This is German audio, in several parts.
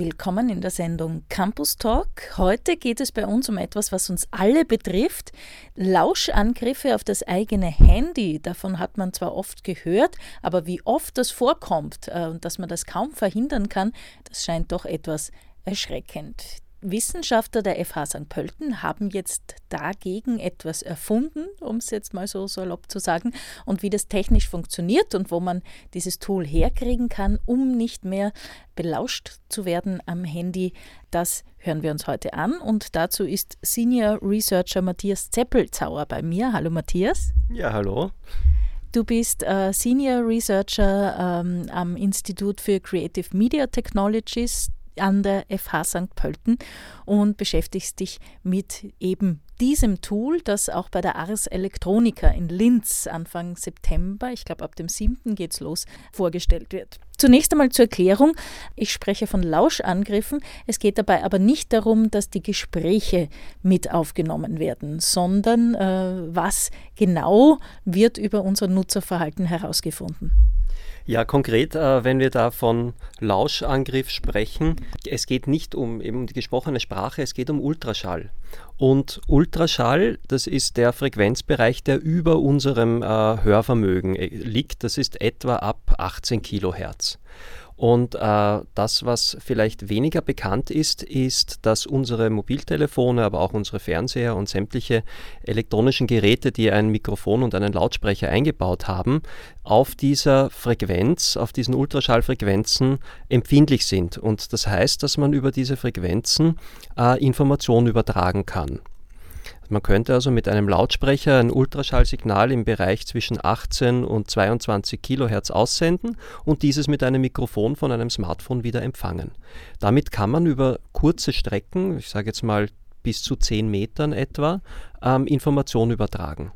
Willkommen in der Sendung Campus Talk. Heute geht es bei uns um etwas, was uns alle betrifft. Lauschangriffe auf das eigene Handy. Davon hat man zwar oft gehört, aber wie oft das vorkommt äh, und dass man das kaum verhindern kann, das scheint doch etwas erschreckend. Wissenschaftler der FH St. Pölten haben jetzt dagegen etwas erfunden, um es jetzt mal so salopp zu sagen, und wie das technisch funktioniert und wo man dieses Tool herkriegen kann, um nicht mehr belauscht zu werden am Handy, das hören wir uns heute an. Und dazu ist Senior Researcher Matthias Zeppelzauer bei mir. Hallo Matthias. Ja, hallo. Du bist äh, Senior Researcher ähm, am Institut für Creative Media Technologies an der FH St. Pölten und beschäftigst dich mit eben diesem Tool, das auch bei der Ars Electronica in Linz Anfang September, ich glaube ab dem 7. geht's los, vorgestellt wird. Zunächst einmal zur Erklärung. Ich spreche von Lauschangriffen. Es geht dabei aber nicht darum, dass die Gespräche mit aufgenommen werden, sondern äh, was genau wird über unser Nutzerverhalten herausgefunden. Ja, konkret, äh, wenn wir da von Lauschangriff sprechen, es geht nicht um eben die gesprochene Sprache, es geht um Ultraschall. Und Ultraschall, das ist der Frequenzbereich, der über unserem äh, Hörvermögen äh, liegt. Das ist etwa ab 18 Kilohertz. Und äh, das, was vielleicht weniger bekannt ist, ist, dass unsere Mobiltelefone, aber auch unsere Fernseher und sämtliche elektronischen Geräte, die ein Mikrofon und einen Lautsprecher eingebaut haben, auf dieser Frequenz, auf diesen Ultraschallfrequenzen empfindlich sind. Und das heißt, dass man über diese Frequenzen äh, Informationen übertragen kann. Man könnte also mit einem Lautsprecher ein Ultraschallsignal im Bereich zwischen 18 und 22 Kilohertz aussenden und dieses mit einem Mikrofon von einem Smartphone wieder empfangen. Damit kann man über kurze Strecken, ich sage jetzt mal bis zu 10 Metern etwa, ähm, Informationen übertragen.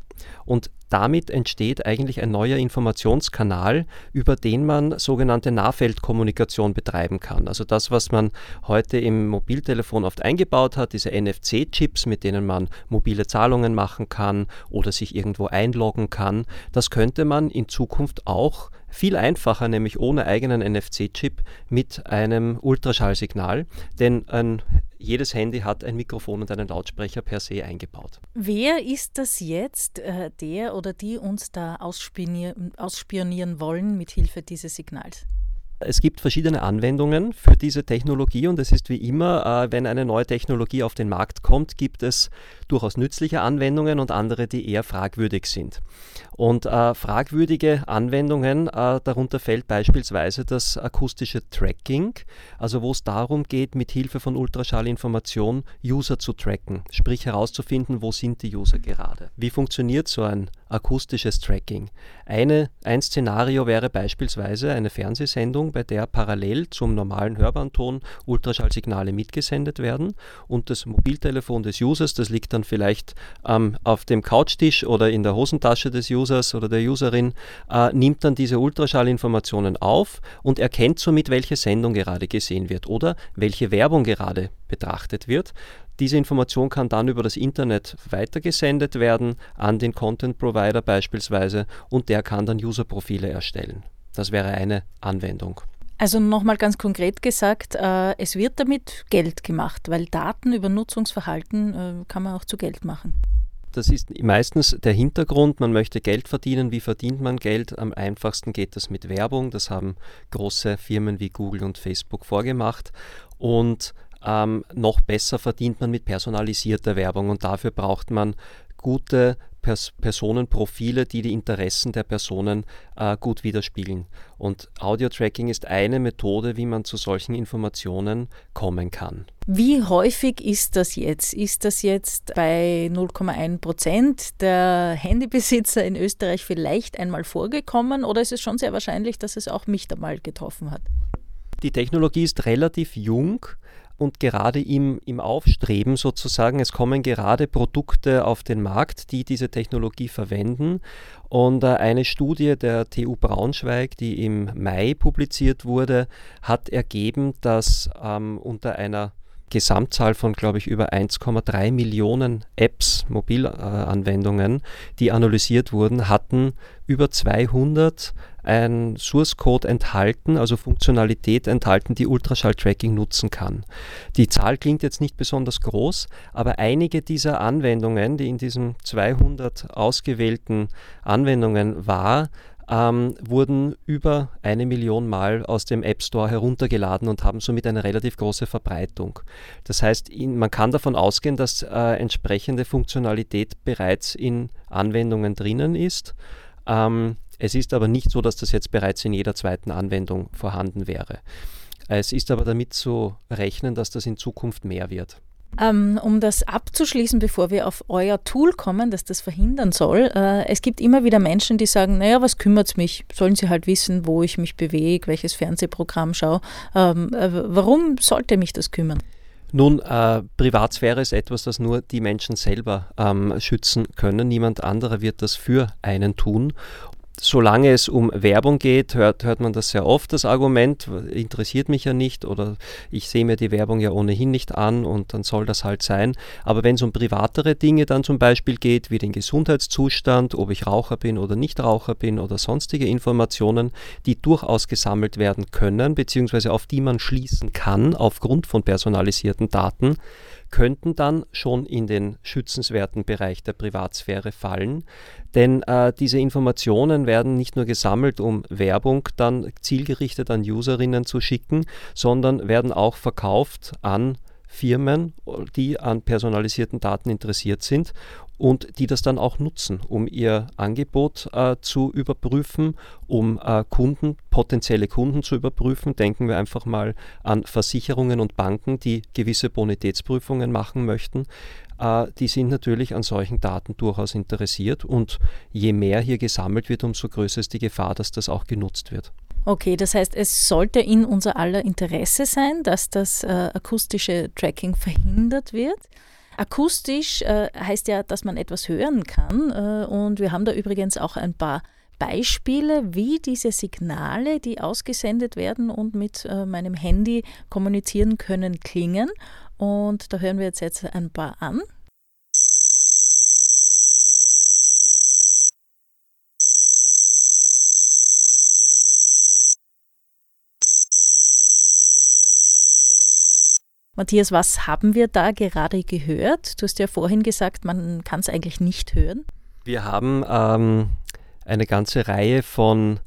Und damit entsteht eigentlich ein neuer Informationskanal, über den man sogenannte Nahfeldkommunikation betreiben kann. Also das, was man heute im Mobiltelefon oft eingebaut hat, diese NFC-Chips, mit denen man mobile Zahlungen machen kann oder sich irgendwo einloggen kann, das könnte man in Zukunft auch viel einfacher, nämlich ohne eigenen NFC-Chip mit einem Ultraschallsignal, denn ein jedes Handy hat ein Mikrofon und einen Lautsprecher per se eingebaut. Wer ist das jetzt, äh, der oder die uns da ausspionieren, wollen mit Hilfe dieses Signals? Es gibt verschiedene Anwendungen für diese Technologie und es ist wie immer, äh, wenn eine neue Technologie auf den Markt kommt, gibt es durchaus nützliche Anwendungen und andere, die eher fragwürdig sind. Und äh, fragwürdige Anwendungen, äh, darunter fällt beispielsweise das akustische Tracking, also wo es darum geht, mit Hilfe von Ultraschallinformation User zu tracken, sprich herauszufinden, wo sind die User gerade. Wie funktioniert so ein akustisches Tracking? Eine, ein Szenario wäre beispielsweise eine Fernsehsendung, bei der parallel zum normalen hörbaren Ton Ultraschallsignale mitgesendet werden und das Mobiltelefon des Users, das liegt dann vielleicht ähm, auf dem Couchtisch oder in der Hosentasche des Users oder der Userin, äh, nimmt dann diese Ultraschallinformationen auf und erkennt somit, welche Sendung gerade gesehen wird oder welche Werbung gerade betrachtet wird. Diese Information kann dann über das Internet weitergesendet werden an den Content Provider beispielsweise und der kann dann Userprofile erstellen. Das wäre eine Anwendung. Also nochmal ganz konkret gesagt, äh, es wird damit Geld gemacht, weil Daten über Nutzungsverhalten äh, kann man auch zu Geld machen. Das ist meistens der Hintergrund, man möchte Geld verdienen. Wie verdient man Geld? Am einfachsten geht das mit Werbung. Das haben große Firmen wie Google und Facebook vorgemacht. Und ähm, noch besser verdient man mit personalisierter Werbung und dafür braucht man gute Pers Personenprofile, die die Interessen der Personen äh, gut widerspiegeln. Und Audio-Tracking ist eine Methode, wie man zu solchen Informationen kommen kann. Wie häufig ist das jetzt? Ist das jetzt bei 0,1 Prozent der Handybesitzer in Österreich vielleicht einmal vorgekommen oder ist es schon sehr wahrscheinlich, dass es auch mich einmal getroffen hat? Die Technologie ist relativ jung und gerade im, im Aufstreben sozusagen. Es kommen gerade Produkte auf den Markt, die diese Technologie verwenden. Und äh, eine Studie der TU Braunschweig, die im Mai publiziert wurde, hat ergeben, dass ähm, unter einer Gesamtzahl von, glaube ich, über 1,3 Millionen Apps, Mobilanwendungen, die analysiert wurden, hatten über 200 ein Source Code enthalten, also Funktionalität enthalten, die Ultraschall-Tracking nutzen kann. Die Zahl klingt jetzt nicht besonders groß, aber einige dieser Anwendungen, die in diesen 200 ausgewählten Anwendungen war, ähm, wurden über eine Million Mal aus dem App Store heruntergeladen und haben somit eine relativ große Verbreitung. Das heißt, in, man kann davon ausgehen, dass äh, entsprechende Funktionalität bereits in Anwendungen drinnen ist. Ähm, es ist aber nicht so, dass das jetzt bereits in jeder zweiten Anwendung vorhanden wäre. Es ist aber damit zu rechnen, dass das in Zukunft mehr wird. Ähm, um das abzuschließen, bevor wir auf euer Tool kommen, das das verhindern soll, äh, es gibt immer wieder Menschen, die sagen, naja, was kümmert es mich? Sollen sie halt wissen, wo ich mich bewege, welches Fernsehprogramm schaue. Ähm, äh, warum sollte mich das kümmern? Nun, äh, Privatsphäre ist etwas, das nur die Menschen selber ähm, schützen können. Niemand anderer wird das für einen tun solange es um Werbung geht, hört, hört man das sehr oft, das Argument, interessiert mich ja nicht oder ich sehe mir die Werbung ja ohnehin nicht an und dann soll das halt sein. Aber wenn es um privatere Dinge dann zum Beispiel geht, wie den Gesundheitszustand, ob ich Raucher bin oder nicht Raucher bin oder sonstige Informationen, die durchaus gesammelt werden können, beziehungsweise auf die man schließen kann aufgrund von personalisierten Daten, könnten dann schon in den schützenswerten Bereich der Privatsphäre fallen. Denn äh, diese Informationen werden nicht nur gesammelt, um Werbung dann zielgerichtet an Userinnen zu schicken, sondern werden auch verkauft an Firmen, die an personalisierten Daten interessiert sind und die das dann auch nutzen, um ihr Angebot äh, zu überprüfen, um äh, Kunden, potenzielle Kunden zu überprüfen. Denken wir einfach mal an Versicherungen und Banken, die gewisse Bonitätsprüfungen machen möchten. Äh, die sind natürlich an solchen Daten durchaus interessiert und je mehr hier gesammelt wird, umso größer ist die Gefahr, dass das auch genutzt wird. Okay, das heißt, es sollte in unser aller Interesse sein, dass das äh, akustische Tracking verhindert wird. Akustisch äh, heißt ja, dass man etwas hören kann. Äh, und wir haben da übrigens auch ein paar Beispiele, wie diese Signale, die ausgesendet werden und mit äh, meinem Handy kommunizieren können, klingen. Und da hören wir jetzt, jetzt ein paar an. Matthias, was haben wir da gerade gehört? Du hast ja vorhin gesagt, man kann es eigentlich nicht hören. Wir haben ähm, eine ganze Reihe von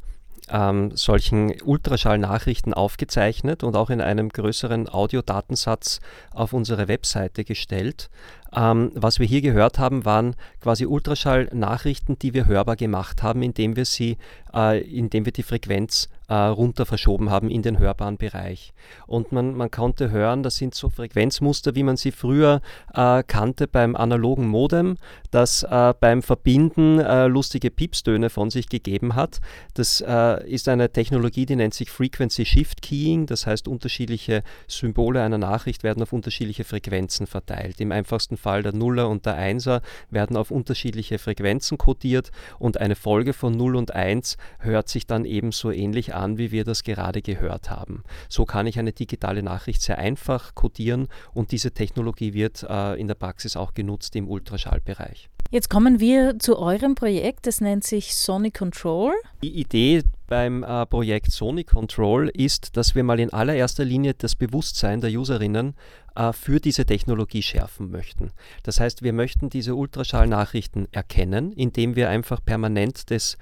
ähm, solchen Ultraschallnachrichten aufgezeichnet und auch in einem größeren Audiodatensatz auf unsere Webseite gestellt. Ähm, was wir hier gehört haben, waren quasi Ultraschallnachrichten, die wir hörbar gemacht haben, indem wir sie, äh, indem wir die Frequenz äh, runter verschoben haben in den hörbaren Bereich. Und man, man konnte hören, das sind so Frequenzmuster, wie man sie früher äh, kannte beim analogen Modem, das äh, beim Verbinden äh, lustige Piepstöne von sich gegeben hat. Das äh, ist eine Technologie, die nennt sich Frequency Shift Keying, das heißt unterschiedliche Symbole einer Nachricht werden auf unterschiedliche Frequenzen verteilt. Im einfachsten Fall der Nuller und der Einser werden auf unterschiedliche Frequenzen kodiert und eine Folge von 0 und 1 hört sich dann ebenso ähnlich an, wie wir das gerade gehört haben. So kann ich eine digitale Nachricht sehr einfach codieren und diese Technologie wird äh, in der Praxis auch genutzt im Ultraschallbereich. Jetzt kommen wir zu eurem Projekt, das nennt sich Sonic Control. Die Idee beim äh, Projekt Sonic Control ist, dass wir mal in allererster Linie das Bewusstsein der Userinnen äh, für diese Technologie schärfen möchten. Das heißt, wir möchten diese Ultraschallnachrichten erkennen, indem wir einfach permanent das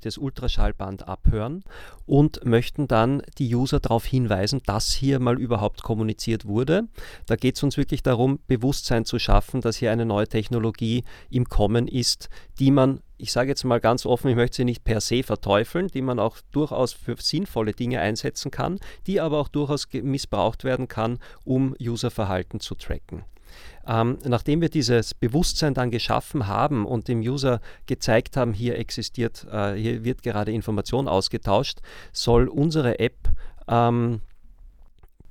das Ultraschallband abhören und möchten dann die User darauf hinweisen, dass hier mal überhaupt kommuniziert wurde. Da geht es uns wirklich darum, Bewusstsein zu schaffen, dass hier eine neue Technologie im Kommen ist, die man ich sage jetzt mal ganz offen, ich möchte sie nicht per se verteufeln, die man auch durchaus für sinnvolle Dinge einsetzen kann, die aber auch durchaus missbraucht werden kann, um Userverhalten zu tracken. Ähm, nachdem wir dieses Bewusstsein dann geschaffen haben und dem User gezeigt haben, hier existiert, äh, hier wird gerade Information ausgetauscht, soll unsere App ähm,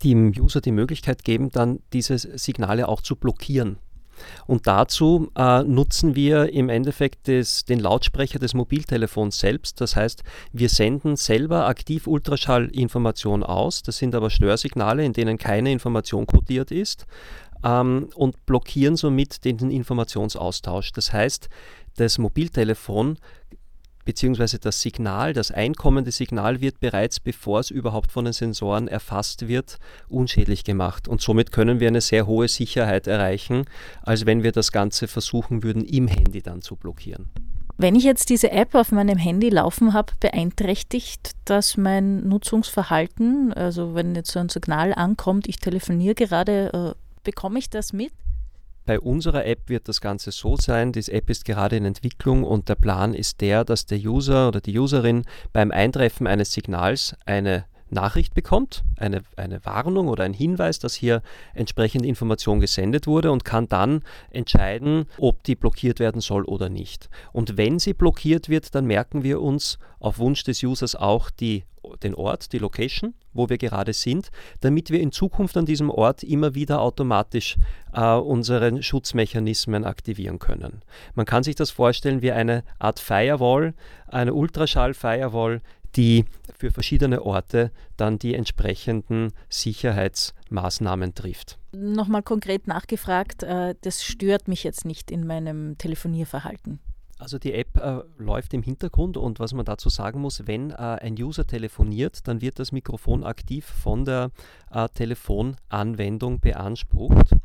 dem User die Möglichkeit geben, dann diese Signale auch zu blockieren. Und dazu äh, nutzen wir im Endeffekt des, den Lautsprecher des Mobiltelefons selbst. Das heißt, wir senden selber aktiv Ultraschallinformation aus. Das sind aber Störsignale, in denen keine Information kodiert ist ähm, und blockieren somit den Informationsaustausch. Das heißt, das Mobiltelefon beziehungsweise das Signal, das einkommende Signal wird bereits, bevor es überhaupt von den Sensoren erfasst wird, unschädlich gemacht. Und somit können wir eine sehr hohe Sicherheit erreichen, als wenn wir das Ganze versuchen würden, im Handy dann zu blockieren. Wenn ich jetzt diese App auf meinem Handy laufen habe, beeinträchtigt das mein Nutzungsverhalten? Also wenn jetzt so ein Signal ankommt, ich telefoniere gerade, äh, bekomme ich das mit? Bei unserer App wird das Ganze so sein, diese App ist gerade in Entwicklung und der Plan ist der, dass der User oder die Userin beim Eintreffen eines Signals eine Nachricht bekommt, eine, eine Warnung oder ein Hinweis, dass hier entsprechende Information gesendet wurde und kann dann entscheiden, ob die blockiert werden soll oder nicht. Und wenn sie blockiert wird, dann merken wir uns auf Wunsch des Users auch die, den Ort, die Location, wo wir gerade sind, damit wir in Zukunft an diesem Ort immer wieder automatisch äh, unsere Schutzmechanismen aktivieren können. Man kann sich das vorstellen wie eine Art Firewall, eine Ultraschall-Firewall, die für verschiedene Orte dann die entsprechenden Sicherheitsmaßnahmen trifft. Nochmal konkret nachgefragt, äh, das stört mich jetzt nicht in meinem Telefonierverhalten. Also die App äh, läuft im Hintergrund und was man dazu sagen muss, wenn äh, ein User telefoniert, dann wird das Mikrofon aktiv von der äh, Telefonanwendung beansprucht.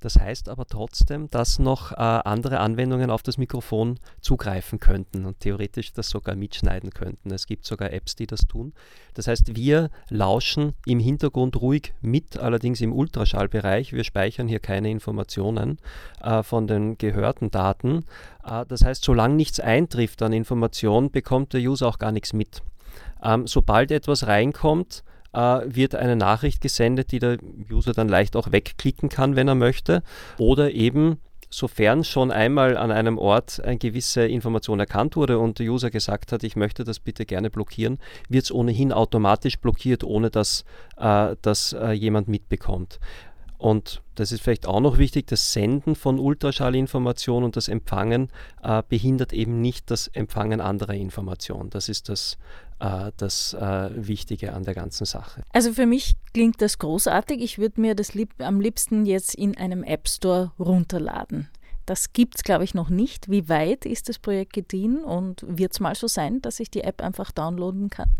Das heißt aber trotzdem, dass noch äh, andere Anwendungen auf das Mikrofon zugreifen könnten und theoretisch das sogar mitschneiden könnten. Es gibt sogar Apps, die das tun. Das heißt, wir lauschen im Hintergrund ruhig mit, allerdings im Ultraschallbereich. Wir speichern hier keine Informationen äh, von den gehörten Daten. Äh, das heißt, solange nichts eintrifft an Information, bekommt der User auch gar nichts mit. Ähm, sobald etwas reinkommt, wird eine Nachricht gesendet, die der User dann leicht auch wegklicken kann, wenn er möchte. Oder eben sofern schon einmal an einem Ort eine gewisse Information erkannt wurde und der User gesagt hat, ich möchte das bitte gerne blockieren, wird es ohnehin automatisch blockiert, ohne dass äh, das äh, jemand mitbekommt. Und das ist vielleicht auch noch wichtig, das Senden von Ultraschallinformationen und das Empfangen äh, behindert eben nicht das Empfangen anderer Informationen. Das ist das, äh, das äh, Wichtige an der ganzen Sache. Also für mich klingt das großartig. Ich würde mir das lieb am liebsten jetzt in einem App Store runterladen. Das gibt es, glaube ich, noch nicht. Wie weit ist das Projekt gediehen und wird es mal so sein, dass ich die App einfach downloaden kann?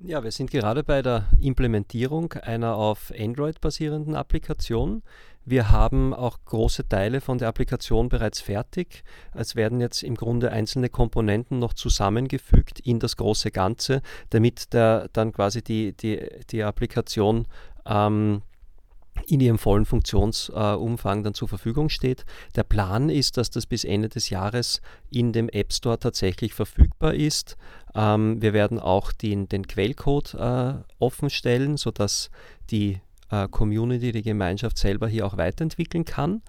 Ja, wir sind gerade bei der Implementierung einer auf Android basierenden Applikation. Wir haben auch große Teile von der Applikation bereits fertig. Es werden jetzt im Grunde einzelne Komponenten noch zusammengefügt in das große Ganze, damit der, dann quasi die, die, die Applikation ähm, in ihrem vollen Funktionsumfang dann zur Verfügung steht. Der Plan ist, dass das bis Ende des Jahres in dem App Store tatsächlich verfügbar ist. Ähm, wir werden auch den, den Quellcode äh, offenstellen, sodass die äh, Community, die Gemeinschaft selber hier auch weiterentwickeln kann.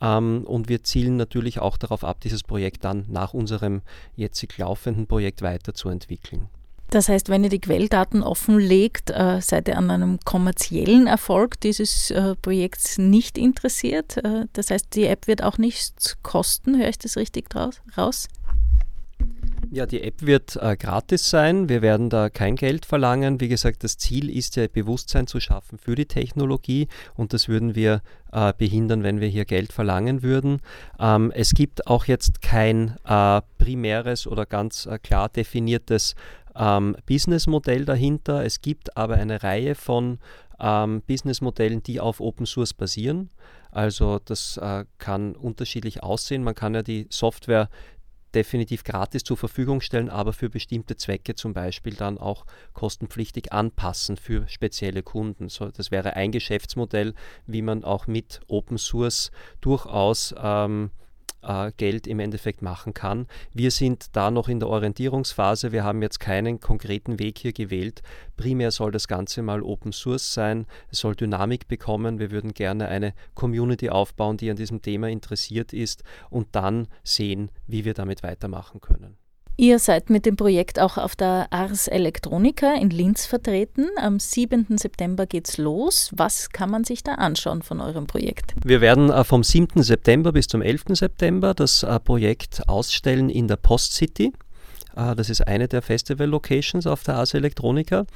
Ähm, und wir zielen natürlich auch darauf ab, dieses Projekt dann nach unserem jetzig laufenden Projekt weiterzuentwickeln. Das heißt, wenn ihr die Quelldaten offenlegt, äh, seid ihr an einem kommerziellen Erfolg dieses äh, Projekts nicht interessiert. Das heißt, die App wird auch nichts kosten, höre ich das richtig raus? Ja, die App wird äh, gratis sein. Wir werden da kein Geld verlangen. Wie gesagt, das Ziel ist ja, Bewusstsein zu schaffen für die Technologie und das würden wir äh, behindern, wenn wir hier Geld verlangen würden. Ähm, es gibt auch jetzt kein äh, primäres oder ganz äh, klar definiertes ähm, Businessmodell dahinter. Es gibt aber eine Reihe von ähm, Businessmodellen, die auf Open Source basieren. Also das äh, kann unterschiedlich aussehen. Man kann ja die Software definitiv gratis zur Verfügung stellen, aber für bestimmte Zwecke zum Beispiel dann auch kostenpflichtig anpassen für spezielle Kunden. So, das wäre ein Geschäftsmodell, wie man auch mit Open Source durchaus ähm, äh, Geld im Endeffekt machen kann. Wir sind da noch in der Orientierungsphase. Wir haben jetzt keinen konkreten Weg hier gewählt. Primär soll das Ganze mal Open Source sein. Es soll Dynamik bekommen. Wir würden gerne eine Community aufbauen, die an diesem Thema interessiert ist und dann sehen, wie wir damit weitermachen können. Ihr seid mit dem Projekt auch auf der Ars Electronica in Linz vertreten. Am 7. September geht's los. Was kann man sich da anschauen von eurem Projekt? Wir werden äh, vom 7. September bis zum 11. September das äh, Projekt ausstellen in der Post City. Äh, das ist eine der Festival-Locations auf der Ars Electronica.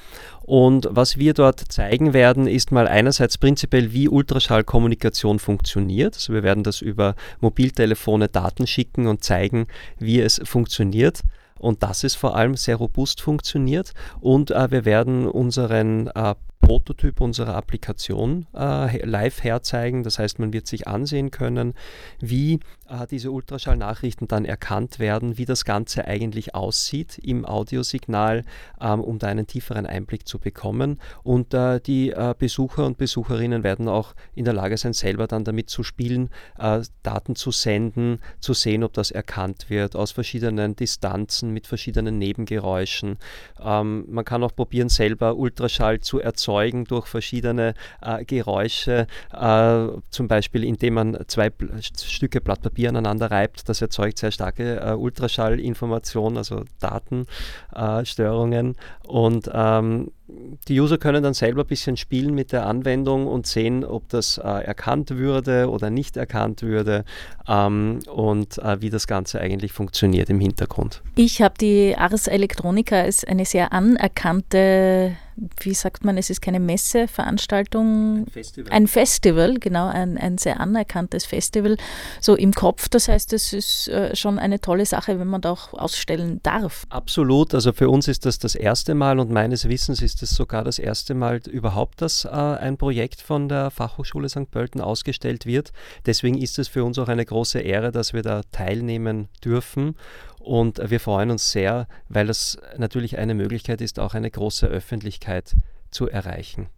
Und was wir dort zeigen werden, ist mal einerseits prinzipiell, wie Ultraschallkommunikation funktioniert. Also wir werden das über Mobiltelefone Daten schicken und zeigen, wie es funktioniert und dass es vor allem sehr robust funktioniert. Und äh, wir werden unseren äh, Prototyp unserer Applikation äh, live herzeigen. Das heißt, man wird sich ansehen können, wie diese Ultraschallnachrichten dann erkannt werden, wie das Ganze eigentlich aussieht im Audiosignal, ähm, um da einen tieferen Einblick zu bekommen. Und äh, die äh, Besucher und Besucherinnen werden auch in der Lage sein, selber dann damit zu spielen, äh, Daten zu senden, zu sehen, ob das erkannt wird aus verschiedenen Distanzen mit verschiedenen Nebengeräuschen. Ähm, man kann auch probieren, selber Ultraschall zu erzeugen durch verschiedene äh, Geräusche, äh, zum Beispiel indem man zwei Stücke Blatt Papier aneinander reibt. Das erzeugt sehr starke äh, Ultraschallinformation, also Datenstörungen. Äh, und ähm, die User können dann selber ein bisschen spielen mit der Anwendung und sehen, ob das äh, erkannt würde oder nicht erkannt würde ähm, und äh, wie das Ganze eigentlich funktioniert im Hintergrund. Ich habe die Ars Electronica als eine sehr anerkannte wie sagt man, es ist keine Messeveranstaltung, ein Festival, ein Festival genau, ein, ein sehr anerkanntes Festival, so im Kopf. Das heißt, es ist äh, schon eine tolle Sache, wenn man da auch ausstellen darf. Absolut, also für uns ist das das erste Mal und meines Wissens ist es sogar das erste Mal überhaupt, dass äh, ein Projekt von der Fachhochschule St. Pölten ausgestellt wird. Deswegen ist es für uns auch eine große Ehre, dass wir da teilnehmen dürfen. Und wir freuen uns sehr, weil es natürlich eine Möglichkeit ist, auch eine große Öffentlichkeit zu erreichen.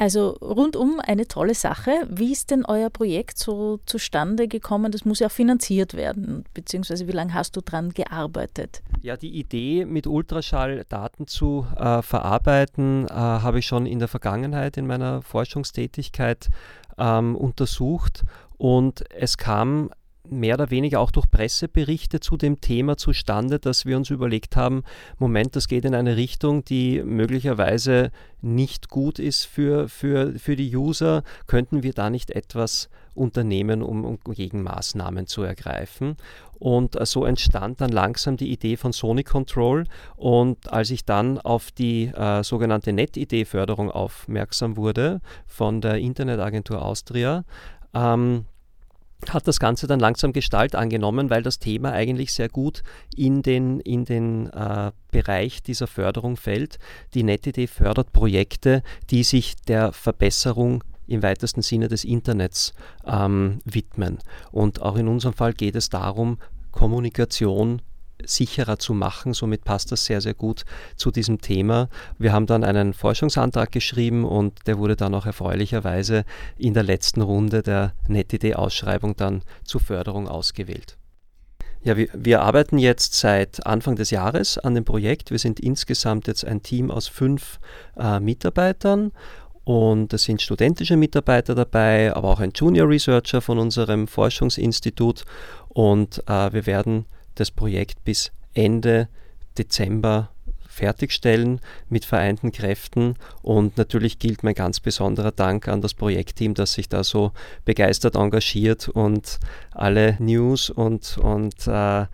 Also rundum eine tolle Sache. Wie ist denn euer Projekt so zustande gekommen? Das muss ja auch finanziert werden, beziehungsweise wie lange hast du daran gearbeitet? Ja, die Idee, mit Ultraschall Daten zu äh, verarbeiten, äh, habe ich schon in der Vergangenheit in meiner Forschungstätigkeit ähm, untersucht und es kam mehr oder weniger auch durch Presseberichte zu dem Thema zustande, dass wir uns überlegt haben, Moment, das geht in eine Richtung, die möglicherweise nicht gut ist für, für, für die User. Könnten wir da nicht etwas unternehmen, um, um Gegenmaßnahmen zu ergreifen? Und so entstand dann langsam die Idee von Sony Control. Und als ich dann auf die äh, sogenannte NetID-Förderung aufmerksam wurde von der Internetagentur Austria, ähm, hat das Ganze dann langsam Gestalt angenommen, weil das Thema eigentlich sehr gut in den, in den äh, Bereich dieser Förderung fällt. Die NetID fördert Projekte, die sich der Verbesserung im weitesten Sinne des Internets ähm, widmen. Und auch in unserem Fall geht es darum, Kommunikation sicherer zu machen. Somit passt das sehr, sehr gut zu diesem Thema. Wir haben dann einen Forschungsantrag geschrieben und der wurde dann auch erfreulicherweise in der letzten Runde der NetID-Ausschreibung dann zur Förderung ausgewählt. Ja, wir, wir, arbeiten jetzt seit Anfang des Jahres an dem Projekt. Wir sind insgesamt jetzt ein Team aus fünf äh, Mitarbeitern und es sind studentische Mitarbeiter dabei, aber auch ein Junior Researcher von unserem Forschungsinstitut und äh, wir werden das Projekt bis Ende Dezember fertigstellen mit vereinten Kräften. Und natürlich gilt mein ganz besonderer Dank an das Projektteam, das sich da so begeistert engagiert und alle News und, und äh,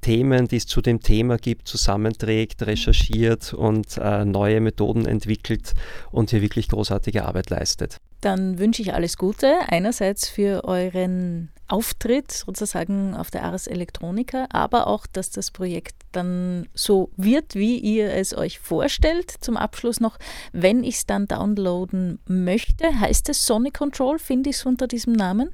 Themen, die es zu dem Thema gibt, zusammenträgt, recherchiert und äh, neue Methoden entwickelt und hier wirklich großartige Arbeit leistet. Dann wünsche ich alles Gute einerseits für euren Auftritt sozusagen auf der Ars Electronica, aber auch, dass das Projekt dann so wird, wie ihr es euch vorstellt. Zum Abschluss noch, wenn ich es dann downloaden möchte, heißt es Sonic Control, finde ich es unter diesem Namen?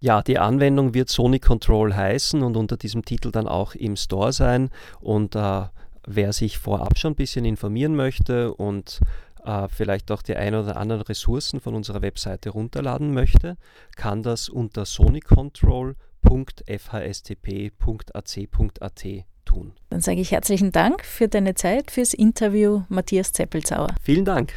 Ja, die Anwendung wird Sonic Control heißen und unter diesem Titel dann auch im Store sein. Und äh, wer sich vorab schon ein bisschen informieren möchte und äh, vielleicht auch die ein oder anderen Ressourcen von unserer Webseite runterladen möchte, kann das unter soniccontrol.fhstp.ac.at tun. Dann sage ich herzlichen Dank für deine Zeit, fürs Interview, Matthias Zeppelzauer. Vielen Dank.